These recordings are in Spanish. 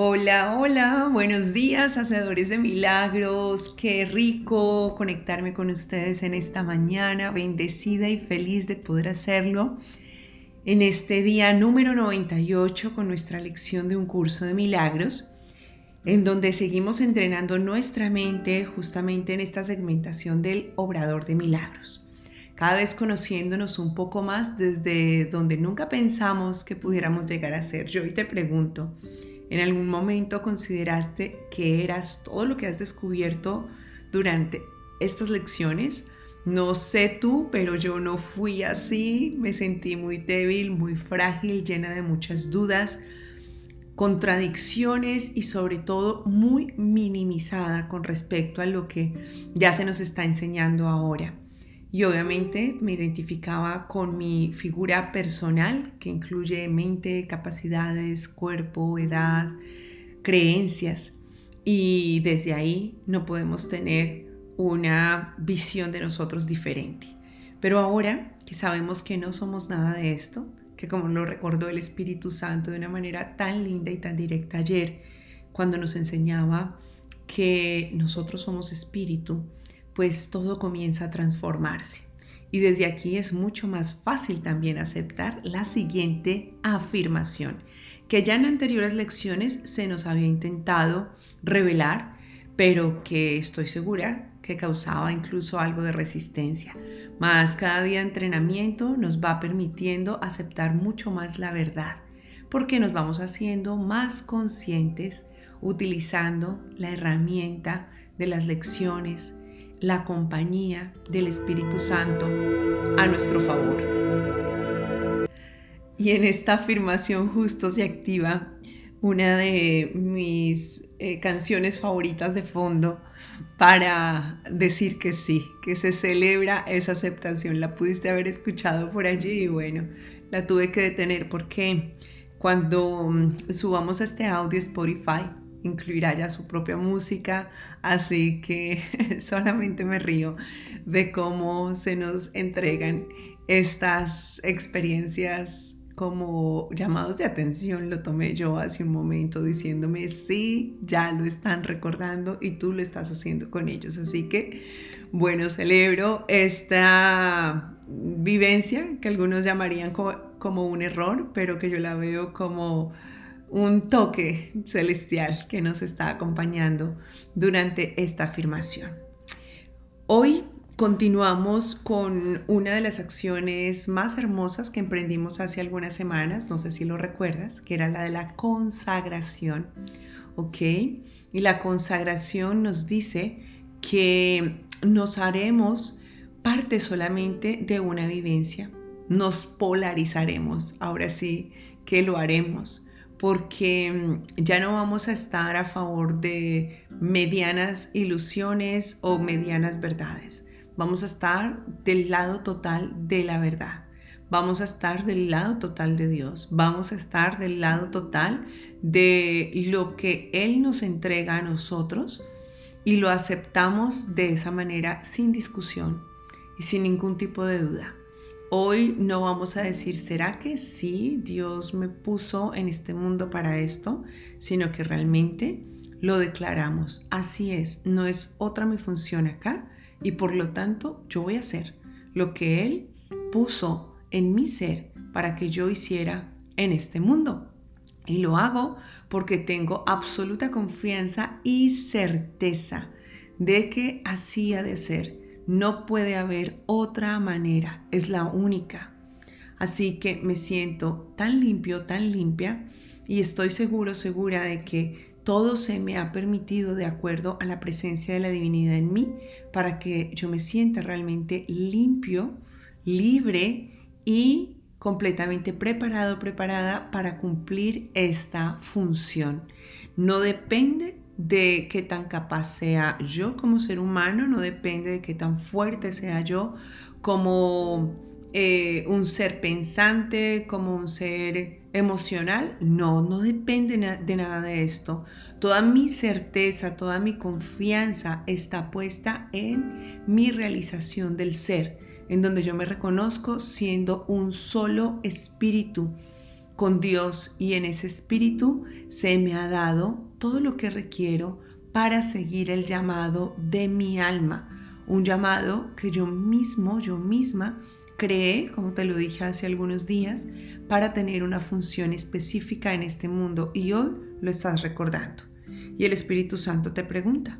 Hola, hola, buenos días, hacedores de milagros. Qué rico conectarme con ustedes en esta mañana, bendecida y feliz de poder hacerlo en este día número 98 con nuestra lección de un curso de milagros, en donde seguimos entrenando nuestra mente justamente en esta segmentación del obrador de milagros. Cada vez conociéndonos un poco más desde donde nunca pensamos que pudiéramos llegar a ser. Yo hoy te pregunto, ¿En algún momento consideraste que eras todo lo que has descubierto durante estas lecciones? No sé tú, pero yo no fui así. Me sentí muy débil, muy frágil, llena de muchas dudas, contradicciones y sobre todo muy minimizada con respecto a lo que ya se nos está enseñando ahora. Y obviamente me identificaba con mi figura personal, que incluye mente, capacidades, cuerpo, edad, creencias. Y desde ahí no podemos tener una visión de nosotros diferente. Pero ahora que sabemos que no somos nada de esto, que como lo recordó el Espíritu Santo de una manera tan linda y tan directa ayer, cuando nos enseñaba que nosotros somos espíritu, pues todo comienza a transformarse. Y desde aquí es mucho más fácil también aceptar la siguiente afirmación, que ya en anteriores lecciones se nos había intentado revelar, pero que estoy segura que causaba incluso algo de resistencia. Más cada día de entrenamiento nos va permitiendo aceptar mucho más la verdad, porque nos vamos haciendo más conscientes utilizando la herramienta de las lecciones, la compañía del Espíritu Santo a nuestro favor. Y en esta afirmación justo se activa una de mis eh, canciones favoritas de fondo para decir que sí, que se celebra esa aceptación. La pudiste haber escuchado por allí y bueno, la tuve que detener porque cuando mm, subamos este audio Spotify, incluirá ya su propia música, así que solamente me río de cómo se nos entregan estas experiencias como llamados de atención, lo tomé yo hace un momento diciéndome, sí, ya lo están recordando y tú lo estás haciendo con ellos. Así que, bueno, celebro esta vivencia que algunos llamarían como, como un error, pero que yo la veo como un toque celestial que nos está acompañando durante esta afirmación. Hoy continuamos con una de las acciones más hermosas que emprendimos hace algunas semanas, no sé si lo recuerdas, que era la de la consagración, ¿ok? Y la consagración nos dice que nos haremos parte solamente de una vivencia, nos polarizaremos, ahora sí que lo haremos porque mm, ya no vamos a estar a favor de medianas ilusiones o medianas verdades. Vamos a estar del lado total de la verdad. Vamos a estar del lado total de Dios. Vamos a estar del lado total de lo que Él nos entrega a nosotros y lo aceptamos de esa manera sin discusión y sin ningún tipo de duda. Hoy no vamos a decir, ¿será que sí Dios me puso en este mundo para esto? Sino que realmente lo declaramos. Así es, no es otra mi función acá y por lo tanto yo voy a hacer lo que Él puso en mi ser para que yo hiciera en este mundo. Y lo hago porque tengo absoluta confianza y certeza de que así ha de ser no puede haber otra manera, es la única. Así que me siento tan limpio, tan limpia y estoy seguro, segura de que todo se me ha permitido de acuerdo a la presencia de la divinidad en mí para que yo me sienta realmente limpio, libre y completamente preparado, preparada para cumplir esta función. No depende de qué tan capaz sea yo como ser humano, no depende de qué tan fuerte sea yo como eh, un ser pensante, como un ser emocional. No, no depende de nada de esto. Toda mi certeza, toda mi confianza está puesta en mi realización del ser, en donde yo me reconozco siendo un solo espíritu con Dios y en ese espíritu se me ha dado todo lo que requiero para seguir el llamado de mi alma, un llamado que yo mismo, yo misma, creé, como te lo dije hace algunos días, para tener una función específica en este mundo y hoy lo estás recordando. Y el Espíritu Santo te pregunta,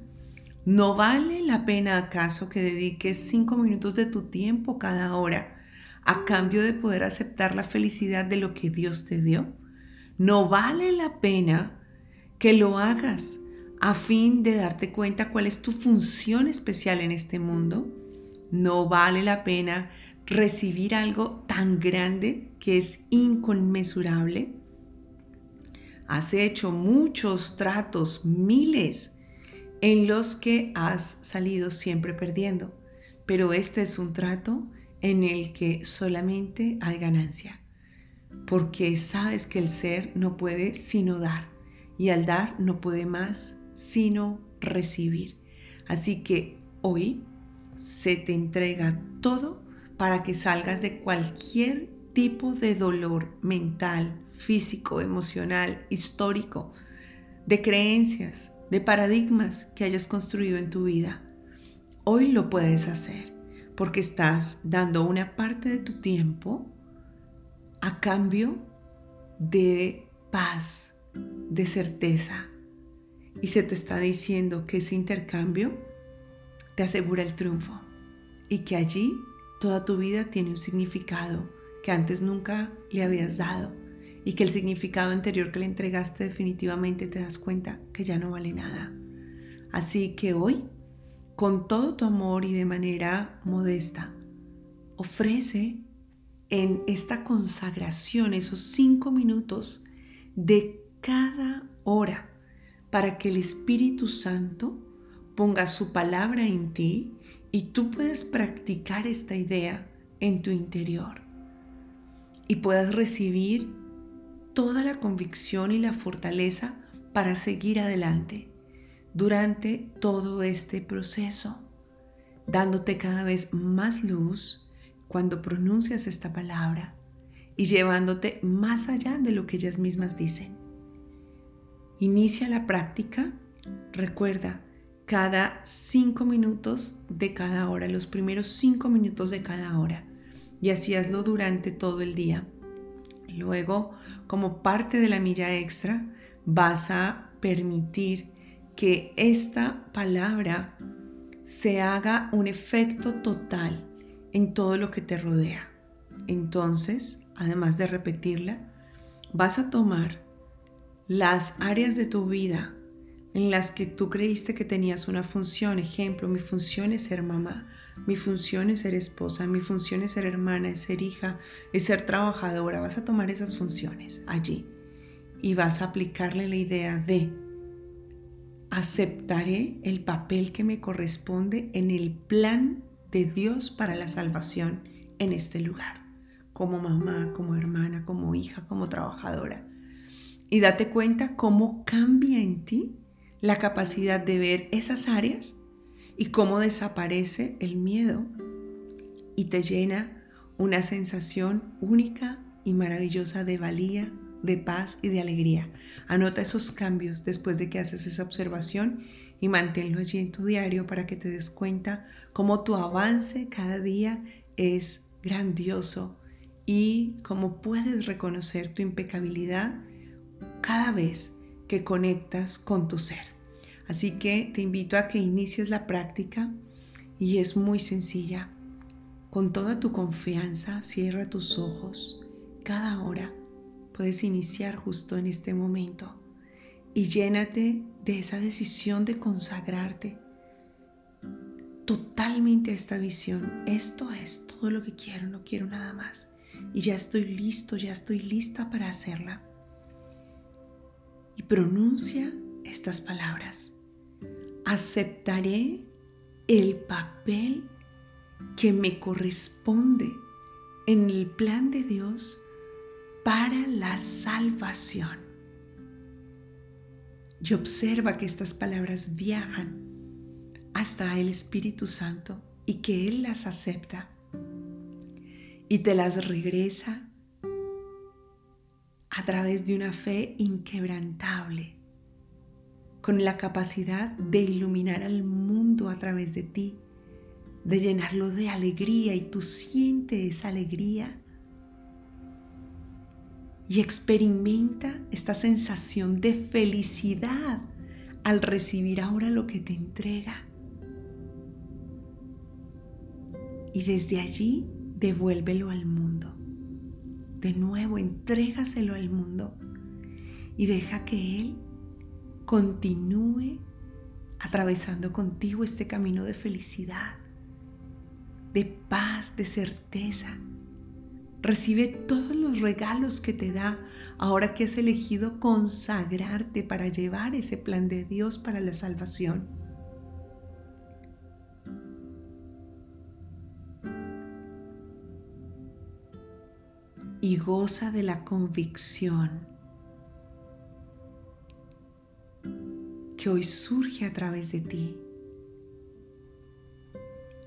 ¿no vale la pena acaso que dediques cinco minutos de tu tiempo cada hora a cambio de poder aceptar la felicidad de lo que Dios te dio? ¿No vale la pena que lo hagas a fin de darte cuenta cuál es tu función especial en este mundo? ¿No vale la pena recibir algo tan grande que es inconmensurable? Has hecho muchos tratos, miles, en los que has salido siempre perdiendo, pero este es un trato en el que solamente hay ganancia, porque sabes que el ser no puede sino dar y al dar no puede más sino recibir. Así que hoy se te entrega todo para que salgas de cualquier tipo de dolor mental, físico, emocional, histórico, de creencias, de paradigmas que hayas construido en tu vida. Hoy lo puedes hacer porque estás dando una parte de tu tiempo a cambio de paz, de certeza. Y se te está diciendo que ese intercambio te asegura el triunfo y que allí Toda tu vida tiene un significado que antes nunca le habías dado y que el significado anterior que le entregaste definitivamente te das cuenta que ya no vale nada. Así que hoy, con todo tu amor y de manera modesta, ofrece en esta consagración esos cinco minutos de cada hora para que el Espíritu Santo ponga su palabra en ti y tú puedes practicar esta idea en tu interior y puedas recibir toda la convicción y la fortaleza para seguir adelante durante todo este proceso, dándote cada vez más luz cuando pronuncias esta palabra y llevándote más allá de lo que ellas mismas dicen. Inicia la práctica, recuerda, cada cinco minutos de cada hora, los primeros cinco minutos de cada hora. Y así hazlo durante todo el día. Luego, como parte de la milla extra, vas a permitir que esta palabra se haga un efecto total en todo lo que te rodea. Entonces, además de repetirla, vas a tomar las áreas de tu vida en las que tú creíste que tenías una función. Ejemplo, mi función es ser mamá, mi función es ser esposa, mi función es ser hermana, es ser hija, es ser trabajadora. Vas a tomar esas funciones allí y vas a aplicarle la idea de aceptaré el papel que me corresponde en el plan de Dios para la salvación en este lugar, como mamá, como hermana, como hija, como trabajadora. Y date cuenta cómo cambia en ti la capacidad de ver esas áreas y cómo desaparece el miedo y te llena una sensación única y maravillosa de valía, de paz y de alegría. Anota esos cambios después de que haces esa observación y manténlo allí en tu diario para que te des cuenta cómo tu avance cada día es grandioso y cómo puedes reconocer tu impecabilidad cada vez que conectas con tu ser. Así que te invito a que inicies la práctica y es muy sencilla. Con toda tu confianza, cierra tus ojos. Cada hora puedes iniciar justo en este momento y llénate de esa decisión de consagrarte totalmente a esta visión. Esto es todo lo que quiero, no quiero nada más. Y ya estoy listo, ya estoy lista para hacerla y pronuncia estas palabras. Aceptaré el papel que me corresponde en el plan de Dios para la salvación. Y observa que estas palabras viajan hasta el Espíritu Santo y que Él las acepta y te las regresa través de una fe inquebrantable, con la capacidad de iluminar al mundo a través de ti, de llenarlo de alegría y tú sientes esa alegría y experimenta esta sensación de felicidad al recibir ahora lo que te entrega. Y desde allí devuélvelo al mundo. De nuevo, entrégaselo al mundo y deja que Él continúe atravesando contigo este camino de felicidad, de paz, de certeza. Recibe todos los regalos que te da ahora que has elegido consagrarte para llevar ese plan de Dios para la salvación. Y goza de la convicción que hoy surge a través de ti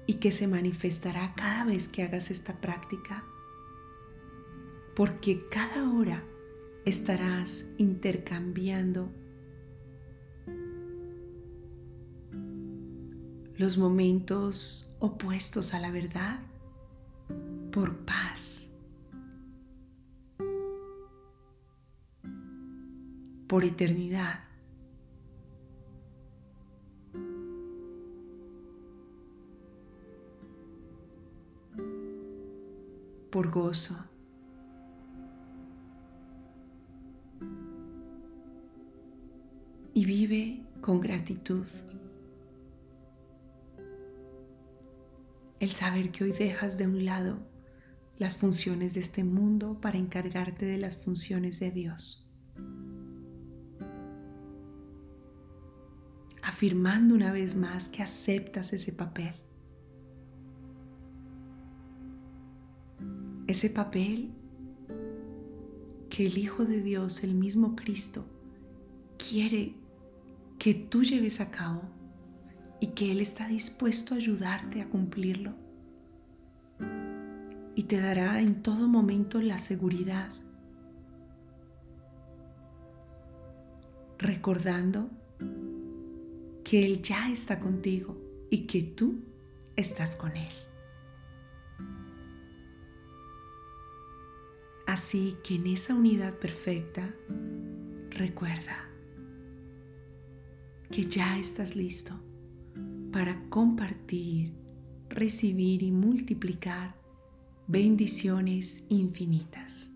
y que se manifestará cada vez que hagas esta práctica, porque cada hora estarás intercambiando los momentos opuestos a la verdad por paz, por eternidad. por gozo. Y vive con gratitud. El saber que hoy dejas de un lado las funciones de este mundo para encargarte de las funciones de Dios. Afirmando una vez más que aceptas ese papel ese papel que el Hijo de Dios, el mismo Cristo, quiere que tú lleves a cabo y que Él está dispuesto a ayudarte a cumplirlo. Y te dará en todo momento la seguridad, recordando que Él ya está contigo y que tú estás con Él. Así que en esa unidad perfecta, recuerda que ya estás listo para compartir, recibir y multiplicar bendiciones infinitas.